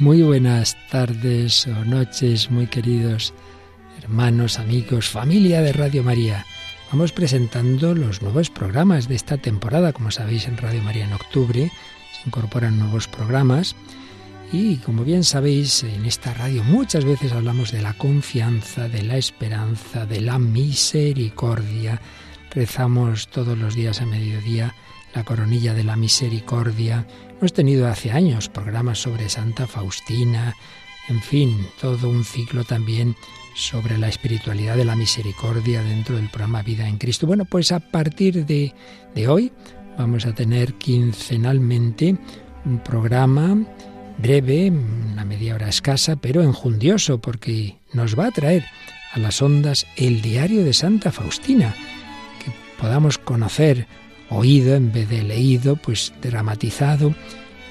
Muy buenas tardes o noches, muy queridos hermanos, amigos, familia de Radio María. Vamos presentando los nuevos programas de esta temporada. Como sabéis, en Radio María en octubre se incorporan nuevos programas. Y como bien sabéis, en esta radio muchas veces hablamos de la confianza, de la esperanza, de la misericordia. Rezamos todos los días a mediodía la coronilla de la misericordia. Hemos tenido hace años programas sobre Santa Faustina, en fin, todo un ciclo también sobre la espiritualidad de la misericordia dentro del programa Vida en Cristo. Bueno, pues a partir de, de hoy vamos a tener quincenalmente un programa breve, una media hora escasa, pero enjundioso, porque nos va a traer a las ondas el diario de Santa Faustina, que podamos conocer oído en vez de leído, pues dramatizado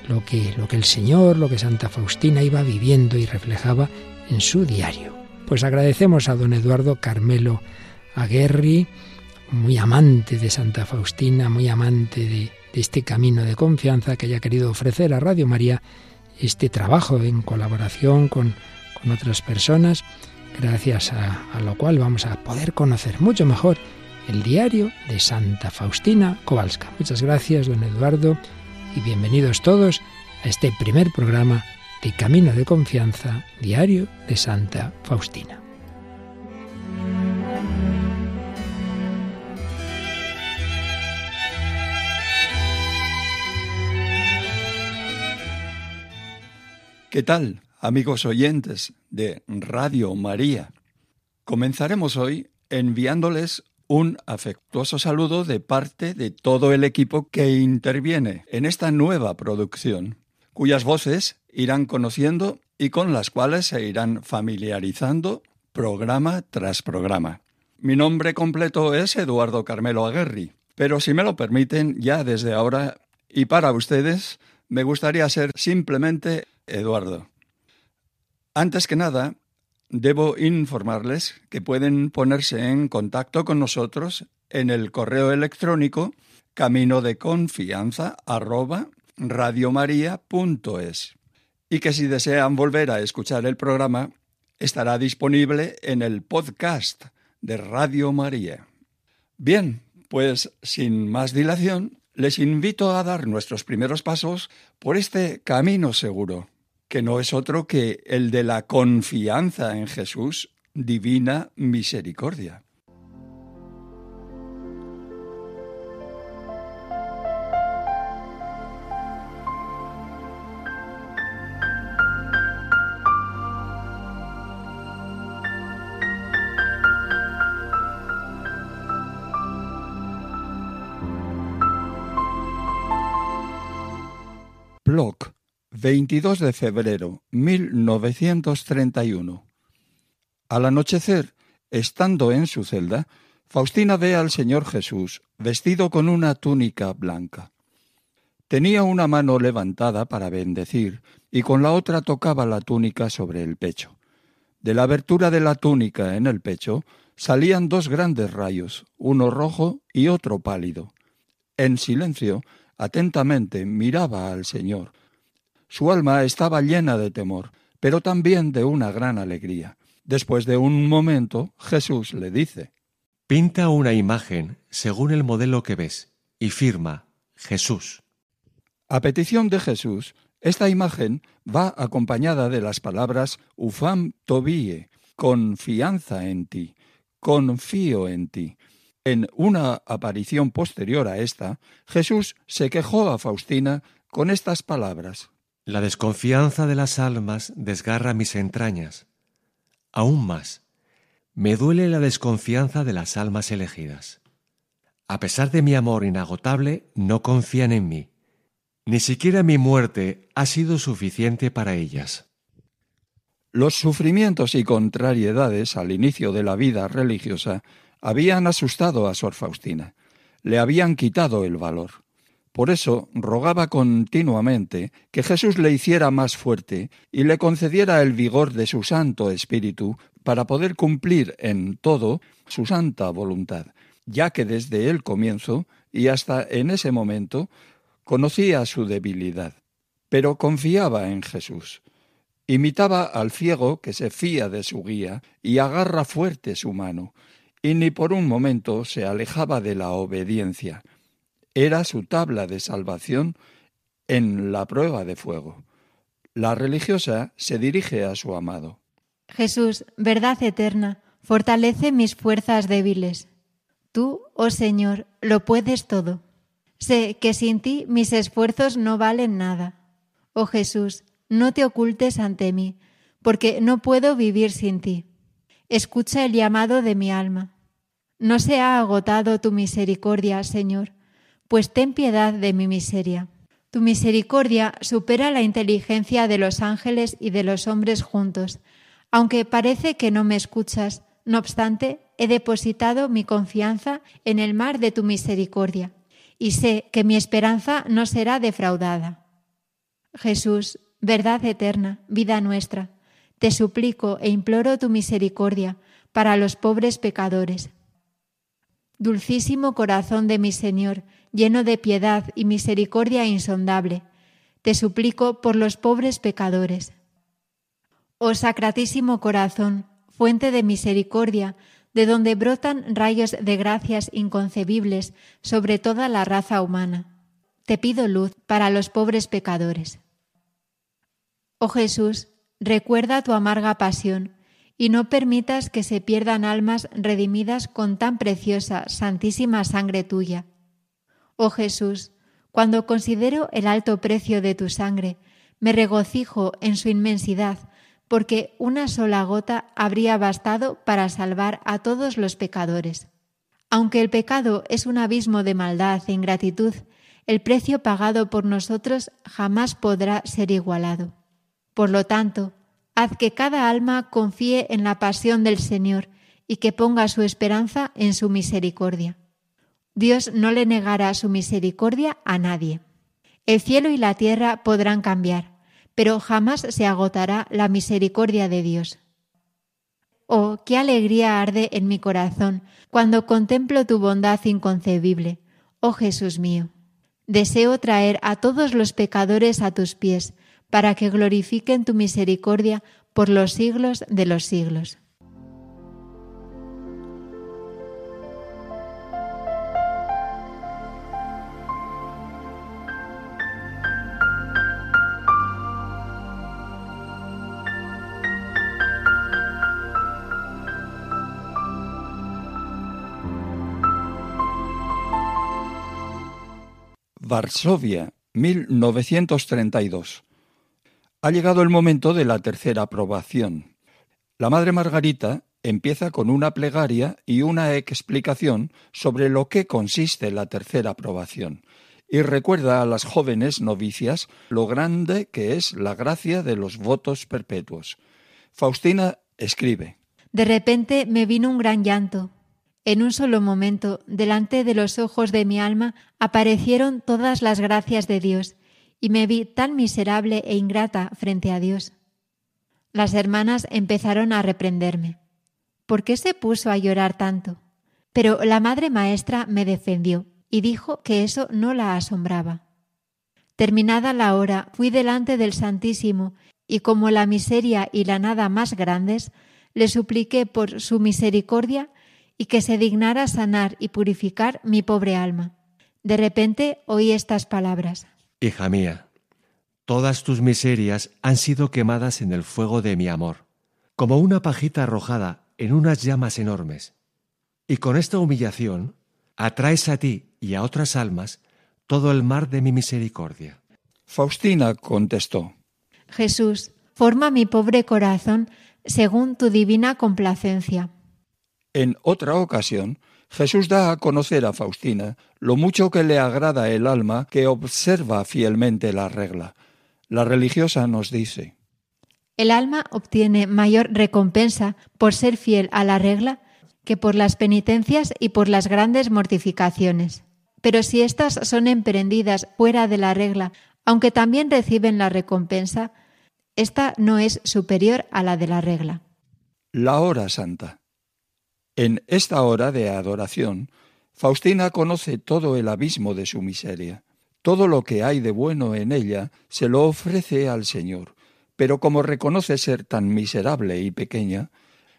lo que, lo que el Señor, lo que Santa Faustina iba viviendo y reflejaba en su diario. Pues agradecemos a don Eduardo Carmelo Aguerri, muy amante de Santa Faustina, muy amante de, este camino de confianza que haya querido ofrecer a Radio María este trabajo en colaboración con, con otras personas, gracias a, a lo cual vamos a poder conocer mucho mejor el diario de Santa Faustina Kowalska. Muchas gracias, don Eduardo, y bienvenidos todos a este primer programa de Camino de Confianza, diario de Santa Faustina. ¿Qué tal, amigos oyentes de Radio María? Comenzaremos hoy enviándoles un afectuoso saludo de parte de todo el equipo que interviene en esta nueva producción, cuyas voces irán conociendo y con las cuales se irán familiarizando programa tras programa. Mi nombre completo es Eduardo Carmelo Aguerri, pero si me lo permiten, ya desde ahora y para ustedes, me gustaría ser simplemente Eduardo. Antes que nada, debo informarles que pueden ponerse en contacto con nosotros en el correo electrónico camino de confianza y que si desean volver a escuchar el programa estará disponible en el podcast de Radio María. Bien, pues sin más dilación, les invito a dar nuestros primeros pasos por este camino seguro que no es otro que el de la confianza en Jesús, divina misericordia. Block 22 de febrero 1931. Al anochecer, estando en su celda, Faustina ve al Señor Jesús vestido con una túnica blanca. Tenía una mano levantada para bendecir y con la otra tocaba la túnica sobre el pecho. De la abertura de la túnica en el pecho salían dos grandes rayos, uno rojo y otro pálido. En silencio, atentamente miraba al Señor, su alma estaba llena de temor, pero también de una gran alegría. Después de un momento, Jesús le dice, Pinta una imagen según el modelo que ves y firma Jesús. A petición de Jesús, esta imagen va acompañada de las palabras ufam tobie, confianza en ti, confío en ti. En una aparición posterior a esta, Jesús se quejó a Faustina con estas palabras. La desconfianza de las almas desgarra mis entrañas. Aún más, me duele la desconfianza de las almas elegidas. A pesar de mi amor inagotable, no confían en mí. Ni siquiera mi muerte ha sido suficiente para ellas. Los sufrimientos y contrariedades al inicio de la vida religiosa habían asustado a Sor Faustina, le habían quitado el valor. Por eso rogaba continuamente que Jesús le hiciera más fuerte y le concediera el vigor de su Santo Espíritu para poder cumplir en todo su santa voluntad, ya que desde el comienzo y hasta en ese momento conocía su debilidad, pero confiaba en Jesús. Imitaba al ciego que se fía de su guía y agarra fuerte su mano, y ni por un momento se alejaba de la obediencia. Era su tabla de salvación en la prueba de fuego. La religiosa se dirige a su amado. Jesús, verdad eterna, fortalece mis fuerzas débiles. Tú, oh Señor, lo puedes todo. Sé que sin ti mis esfuerzos no valen nada. Oh Jesús, no te ocultes ante mí, porque no puedo vivir sin ti. Escucha el llamado de mi alma. No se ha agotado tu misericordia, Señor, pues ten piedad de mi miseria. Tu misericordia supera la inteligencia de los ángeles y de los hombres juntos. Aunque parece que no me escuchas, no obstante, he depositado mi confianza en el mar de tu misericordia, y sé que mi esperanza no será defraudada. Jesús, verdad eterna, vida nuestra, te suplico e imploro tu misericordia para los pobres pecadores. Dulcísimo corazón de mi Señor, lleno de piedad y misericordia insondable, te suplico por los pobres pecadores. Oh Sacratísimo Corazón, fuente de misericordia, de donde brotan rayos de gracias inconcebibles sobre toda la raza humana, te pido luz para los pobres pecadores. Oh Jesús, recuerda tu amarga pasión y no permitas que se pierdan almas redimidas con tan preciosa, santísima sangre tuya. Oh Jesús, cuando considero el alto precio de tu sangre, me regocijo en su inmensidad, porque una sola gota habría bastado para salvar a todos los pecadores. Aunque el pecado es un abismo de maldad e ingratitud, el precio pagado por nosotros jamás podrá ser igualado. Por lo tanto, haz que cada alma confíe en la pasión del Señor y que ponga su esperanza en su misericordia. Dios no le negará su misericordia a nadie. El cielo y la tierra podrán cambiar, pero jamás se agotará la misericordia de Dios. Oh, qué alegría arde en mi corazón cuando contemplo tu bondad inconcebible, oh Jesús mío. Deseo traer a todos los pecadores a tus pies, para que glorifiquen tu misericordia por los siglos de los siglos. Varsovia, 1932. Ha llegado el momento de la tercera aprobación. La Madre Margarita empieza con una plegaria y una explicación sobre lo que consiste la tercera aprobación y recuerda a las jóvenes novicias lo grande que es la gracia de los votos perpetuos. Faustina escribe. De repente me vino un gran llanto. En un solo momento, delante de los ojos de mi alma, aparecieron todas las gracias de Dios y me vi tan miserable e ingrata frente a Dios. Las hermanas empezaron a reprenderme. ¿Por qué se puso a llorar tanto? Pero la madre maestra me defendió y dijo que eso no la asombraba. Terminada la hora, fui delante del Santísimo y como la miseria y la nada más grandes, le supliqué por su misericordia y que se dignara sanar y purificar mi pobre alma. De repente oí estas palabras. Hija mía, todas tus miserias han sido quemadas en el fuego de mi amor, como una pajita arrojada en unas llamas enormes. Y con esta humillación atraes a ti y a otras almas todo el mar de mi misericordia. Faustina contestó, Jesús, forma mi pobre corazón según tu divina complacencia. En otra ocasión, Jesús da a conocer a Faustina lo mucho que le agrada el alma que observa fielmente la regla. La religiosa nos dice, El alma obtiene mayor recompensa por ser fiel a la regla que por las penitencias y por las grandes mortificaciones. Pero si éstas son emprendidas fuera de la regla, aunque también reciben la recompensa, esta no es superior a la de la regla. La hora santa. En esta hora de adoración, Faustina conoce todo el abismo de su miseria. Todo lo que hay de bueno en ella se lo ofrece al Señor, pero como reconoce ser tan miserable y pequeña,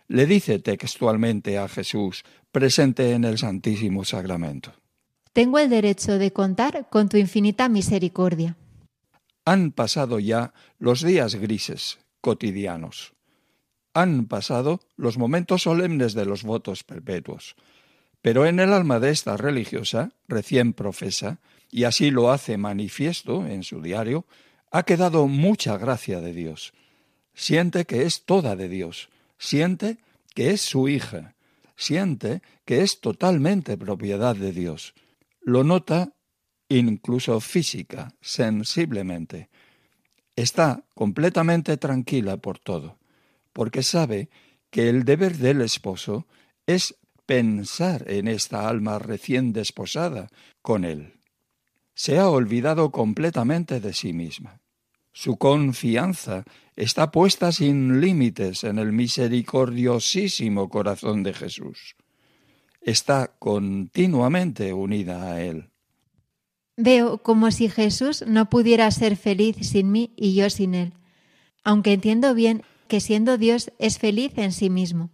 le dice textualmente a Jesús, presente en el Santísimo Sacramento. Tengo el derecho de contar con tu infinita misericordia. Han pasado ya los días grises, cotidianos. Han pasado los momentos solemnes de los votos perpetuos. Pero en el alma de esta religiosa, recién profesa, y así lo hace manifiesto en su diario, ha quedado mucha gracia de Dios. Siente que es toda de Dios, siente que es su hija, siente que es totalmente propiedad de Dios. Lo nota incluso física, sensiblemente. Está completamente tranquila por todo, porque sabe que el deber del esposo es pensar en esta alma recién desposada con él se ha olvidado completamente de sí misma. Su confianza está puesta sin límites en el misericordiosísimo corazón de Jesús. Está continuamente unida a Él. Veo como si Jesús no pudiera ser feliz sin mí y yo sin Él, aunque entiendo bien que siendo Dios es feliz en sí mismo.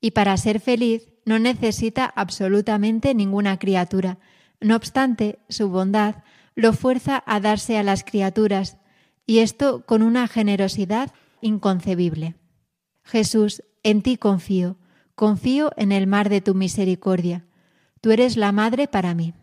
Y para ser feliz no necesita absolutamente ninguna criatura, no obstante, su bondad lo fuerza a darse a las criaturas, y esto con una generosidad inconcebible. Jesús, en ti confío, confío en el mar de tu misericordia. Tú eres la madre para mí.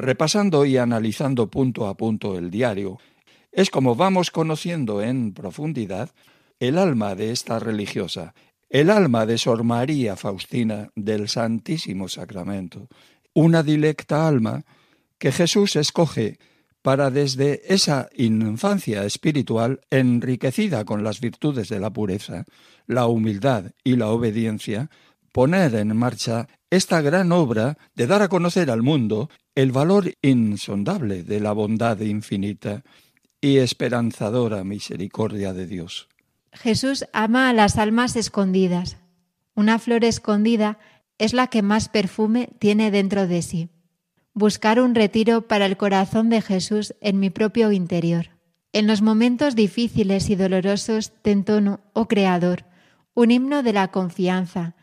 Repasando y analizando punto a punto el diario, es como vamos conociendo en profundidad el alma de esta religiosa, el alma de Sor María Faustina del Santísimo Sacramento, una dilecta alma que Jesús escoge para desde esa infancia espiritual enriquecida con las virtudes de la pureza, la humildad y la obediencia, poner en marcha esta gran obra de dar a conocer al mundo el valor insondable de la bondad infinita y esperanzadora misericordia de Dios. Jesús ama a las almas escondidas. Una flor escondida es la que más perfume tiene dentro de sí. Buscar un retiro para el corazón de Jesús en mi propio interior. En los momentos difíciles y dolorosos te entono, oh Creador, un himno de la confianza,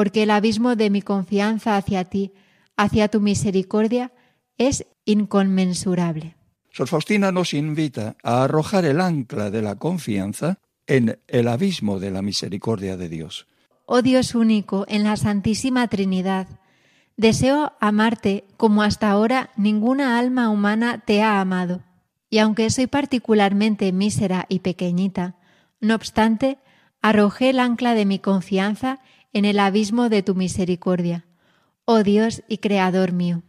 porque el abismo de mi confianza hacia ti, hacia tu misericordia, es inconmensurable. Sor Faustina nos invita a arrojar el ancla de la confianza en el abismo de la misericordia de Dios. Oh Dios único en la Santísima Trinidad, deseo amarte como hasta ahora ninguna alma humana te ha amado. Y aunque soy particularmente mísera y pequeñita, no obstante, arrojé el ancla de mi confianza en el abismo de tu misericordia. Oh Dios y Creador mío.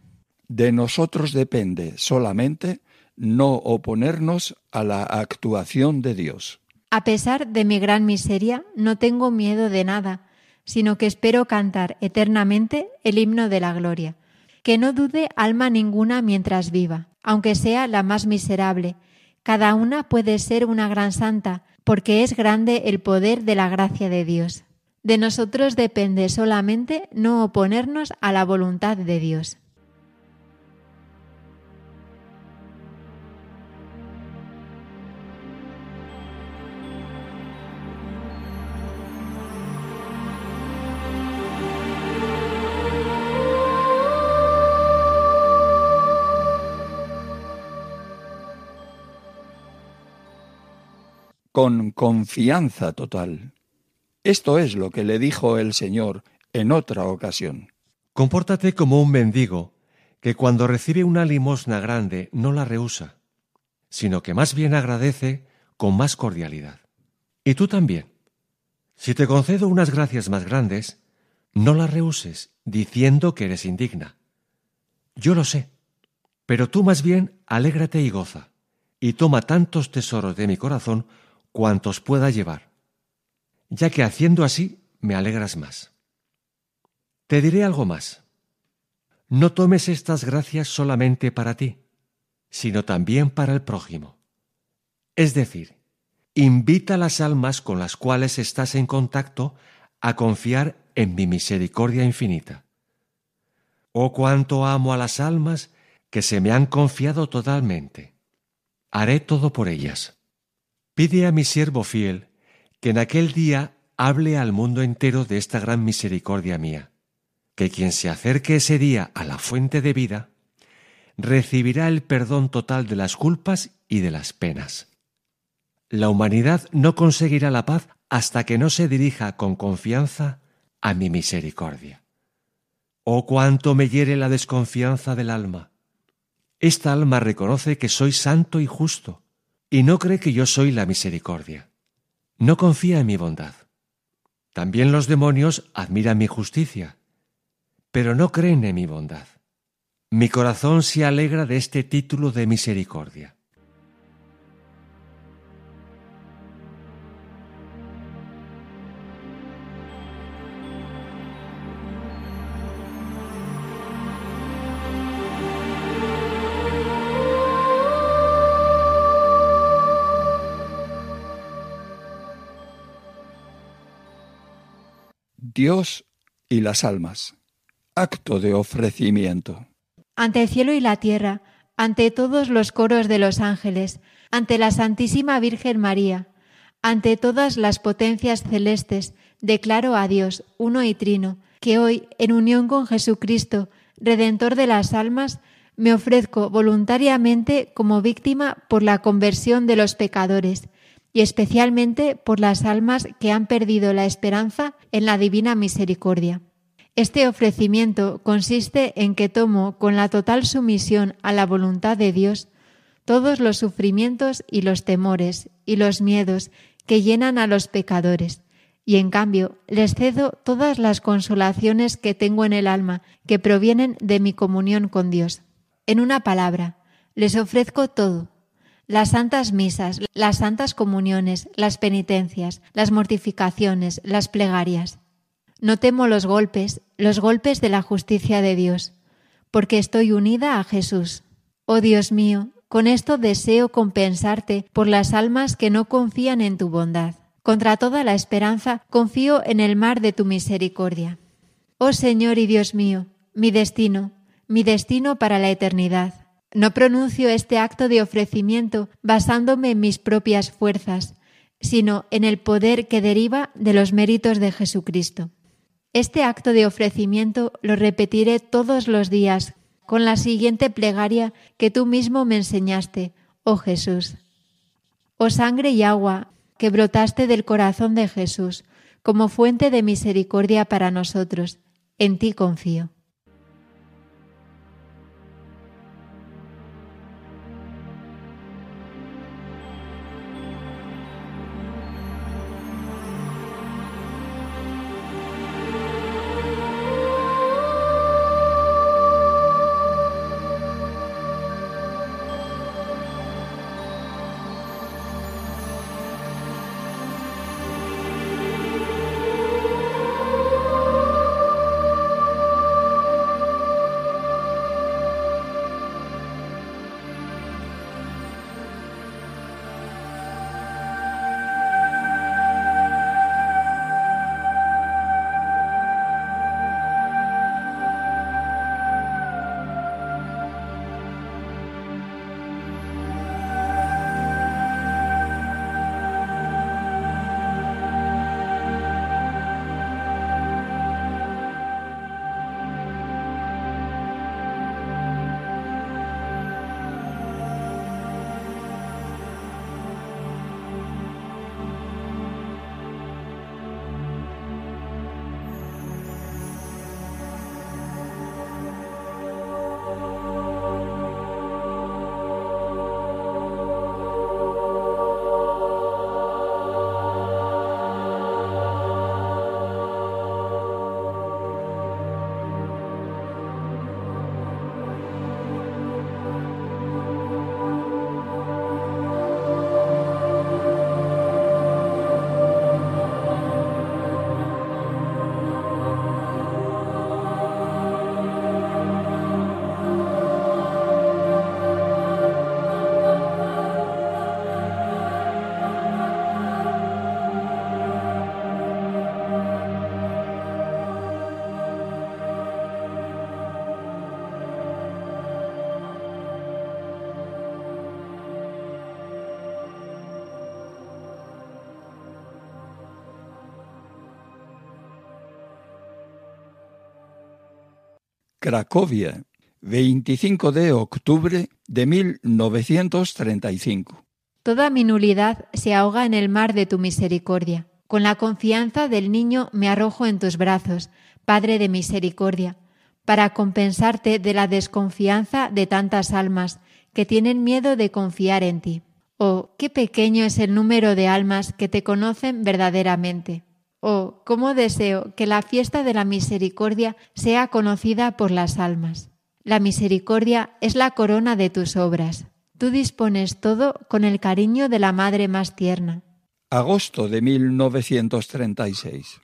De nosotros depende solamente no oponernos a la actuación de Dios. A pesar de mi gran miseria, no tengo miedo de nada, sino que espero cantar eternamente el himno de la gloria. Que no dude alma ninguna mientras viva, aunque sea la más miserable. Cada una puede ser una gran santa, porque es grande el poder de la gracia de Dios. De nosotros depende solamente no oponernos a la voluntad de Dios. Con confianza total esto es lo que le dijo el Señor en otra ocasión. Compórtate como un mendigo, que cuando recibe una limosna grande no la rehúsa, sino que más bien agradece con más cordialidad. Y tú también. Si te concedo unas gracias más grandes, no las rehuses diciendo que eres indigna. Yo lo sé, pero tú más bien alégrate y goza, y toma tantos tesoros de mi corazón cuantos pueda llevar, ya que haciendo así me alegras más. Te diré algo más. No tomes estas gracias solamente para ti, sino también para el prójimo. Es decir, invita a las almas con las cuales estás en contacto a confiar en mi misericordia infinita. Oh cuánto amo a las almas que se me han confiado totalmente. Haré todo por ellas. Pide a mi siervo fiel que en aquel día hable al mundo entero de esta gran misericordia mía, que quien se acerque ese día a la fuente de vida, recibirá el perdón total de las culpas y de las penas. La humanidad no conseguirá la paz hasta que no se dirija con confianza a mi misericordia. Oh cuánto me hiere la desconfianza del alma. Esta alma reconoce que soy santo y justo, y no cree que yo soy la misericordia. No confía en mi bondad. También los demonios admiran mi justicia, pero no creen en mi bondad. Mi corazón se alegra de este título de misericordia. Dios y las almas. Acto de ofrecimiento. Ante el cielo y la tierra, ante todos los coros de los ángeles, ante la Santísima Virgen María, ante todas las potencias celestes, declaro a Dios, uno y trino, que hoy, en unión con Jesucristo, Redentor de las almas, me ofrezco voluntariamente como víctima por la conversión de los pecadores y especialmente por las almas que han perdido la esperanza en la divina misericordia. Este ofrecimiento consiste en que tomo con la total sumisión a la voluntad de Dios todos los sufrimientos y los temores y los miedos que llenan a los pecadores, y en cambio les cedo todas las consolaciones que tengo en el alma que provienen de mi comunión con Dios. En una palabra, les ofrezco todo, las santas misas, las santas comuniones, las penitencias, las mortificaciones, las plegarias. No temo los golpes, los golpes de la justicia de Dios, porque estoy unida a Jesús. Oh Dios mío, con esto deseo compensarte por las almas que no confían en tu bondad. Contra toda la esperanza confío en el mar de tu misericordia. Oh Señor y Dios mío, mi destino, mi destino para la eternidad. No pronuncio este acto de ofrecimiento basándome en mis propias fuerzas, sino en el poder que deriva de los méritos de Jesucristo. Este acto de ofrecimiento lo repetiré todos los días con la siguiente plegaria que tú mismo me enseñaste, oh Jesús. Oh sangre y agua que brotaste del corazón de Jesús como fuente de misericordia para nosotros, en ti confío. Cracovia, 25 de octubre de 1935. Toda mi nulidad se ahoga en el mar de tu misericordia. Con la confianza del niño me arrojo en tus brazos, Padre de misericordia, para compensarte de la desconfianza de tantas almas que tienen miedo de confiar en ti. Oh, qué pequeño es el número de almas que te conocen verdaderamente. Oh, cómo deseo que la fiesta de la misericordia sea conocida por las almas. La misericordia es la corona de tus obras. Tú dispones todo con el cariño de la madre más tierna. Agosto de 1936.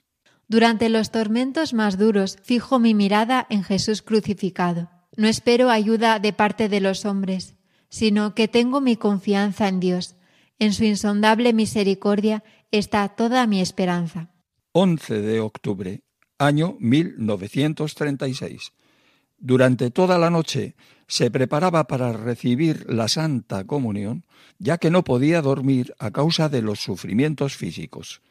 Durante los tormentos más duros fijo mi mirada en Jesús crucificado. No espero ayuda de parte de los hombres, sino que tengo mi confianza en Dios. En su insondable misericordia está toda mi esperanza. 11 de octubre, año 1936. Durante toda la noche se preparaba para recibir la Santa Comunión, ya que no podía dormir a causa de los sufrimientos físicos.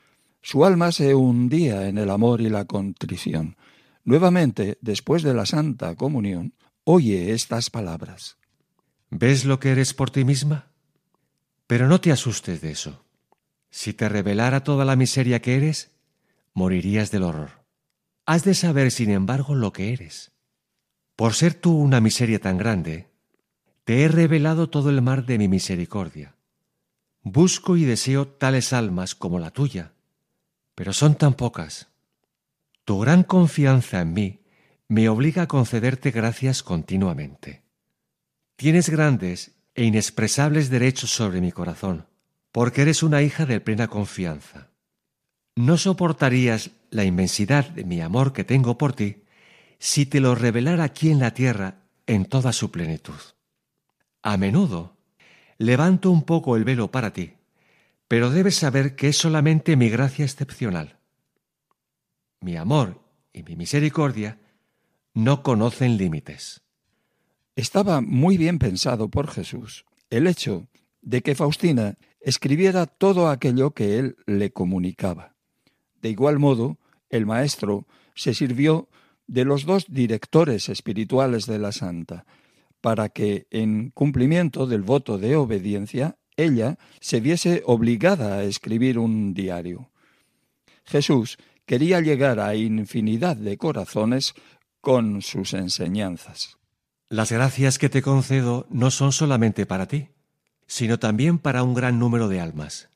Su alma se hundía en el amor y la contrición. Nuevamente, después de la Santa Comunión, oye estas palabras. ¿Ves lo que eres por ti misma? Pero no te asustes de eso. Si te revelara toda la miseria que eres, morirías del horror. Has de saber, sin embargo, lo que eres. Por ser tú una miseria tan grande, te he revelado todo el mar de mi misericordia. Busco y deseo tales almas como la tuya, pero son tan pocas. Tu gran confianza en mí me obliga a concederte gracias continuamente. Tienes grandes e inexpresables derechos sobre mi corazón, porque eres una hija de plena confianza. No soportarías la inmensidad de mi amor que tengo por ti si te lo revelara aquí en la tierra en toda su plenitud. A menudo levanto un poco el velo para ti, pero debes saber que es solamente mi gracia excepcional. Mi amor y mi misericordia no conocen límites. Estaba muy bien pensado por Jesús el hecho de que Faustina escribiera todo aquello que él le comunicaba. De igual modo, el maestro se sirvió de los dos directores espirituales de la santa, para que, en cumplimiento del voto de obediencia, ella se viese obligada a escribir un diario. Jesús quería llegar a infinidad de corazones con sus enseñanzas. Las gracias que te concedo no son solamente para ti, sino también para un gran número de almas.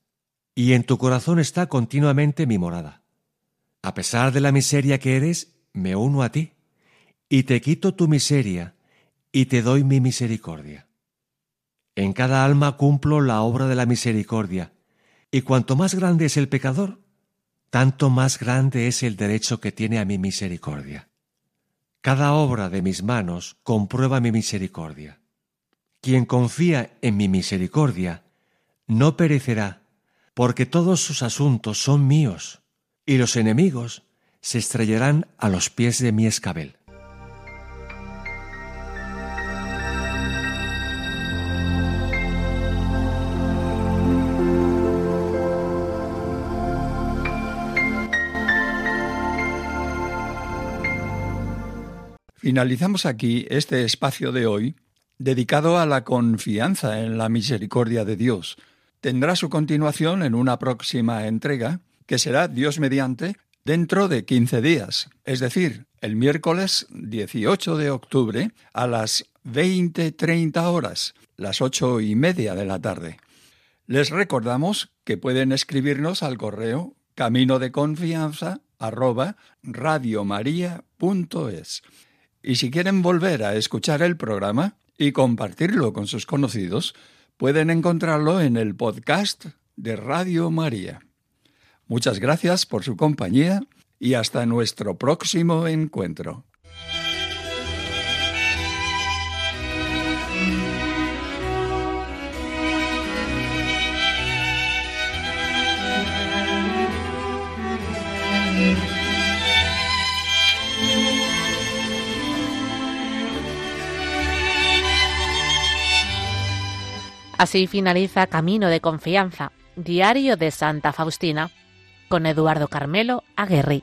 Y en tu corazón está continuamente mi morada. A pesar de la miseria que eres, me uno a ti, y te quito tu miseria, y te doy mi misericordia. En cada alma cumplo la obra de la misericordia, y cuanto más grande es el pecador, tanto más grande es el derecho que tiene a mi misericordia. Cada obra de mis manos comprueba mi misericordia. Quien confía en mi misericordia no perecerá, porque todos sus asuntos son míos, y los enemigos se estrellarán a los pies de mi escabel. Finalizamos aquí este espacio de hoy dedicado a la confianza en la misericordia de Dios. Tendrá su continuación en una próxima entrega, que será Dios mediante dentro de 15 días, es decir, el miércoles 18 de octubre a las 20.30 horas, las ocho y media de la tarde. Les recordamos que pueden escribirnos al correo camino de confianza arroba radiomaria.es. Y si quieren volver a escuchar el programa y compartirlo con sus conocidos, pueden encontrarlo en el podcast de Radio María. Muchas gracias por su compañía y hasta nuestro próximo encuentro. Así finaliza Camino de Confianza, Diario de Santa Faustina con Eduardo Carmelo Aguerri.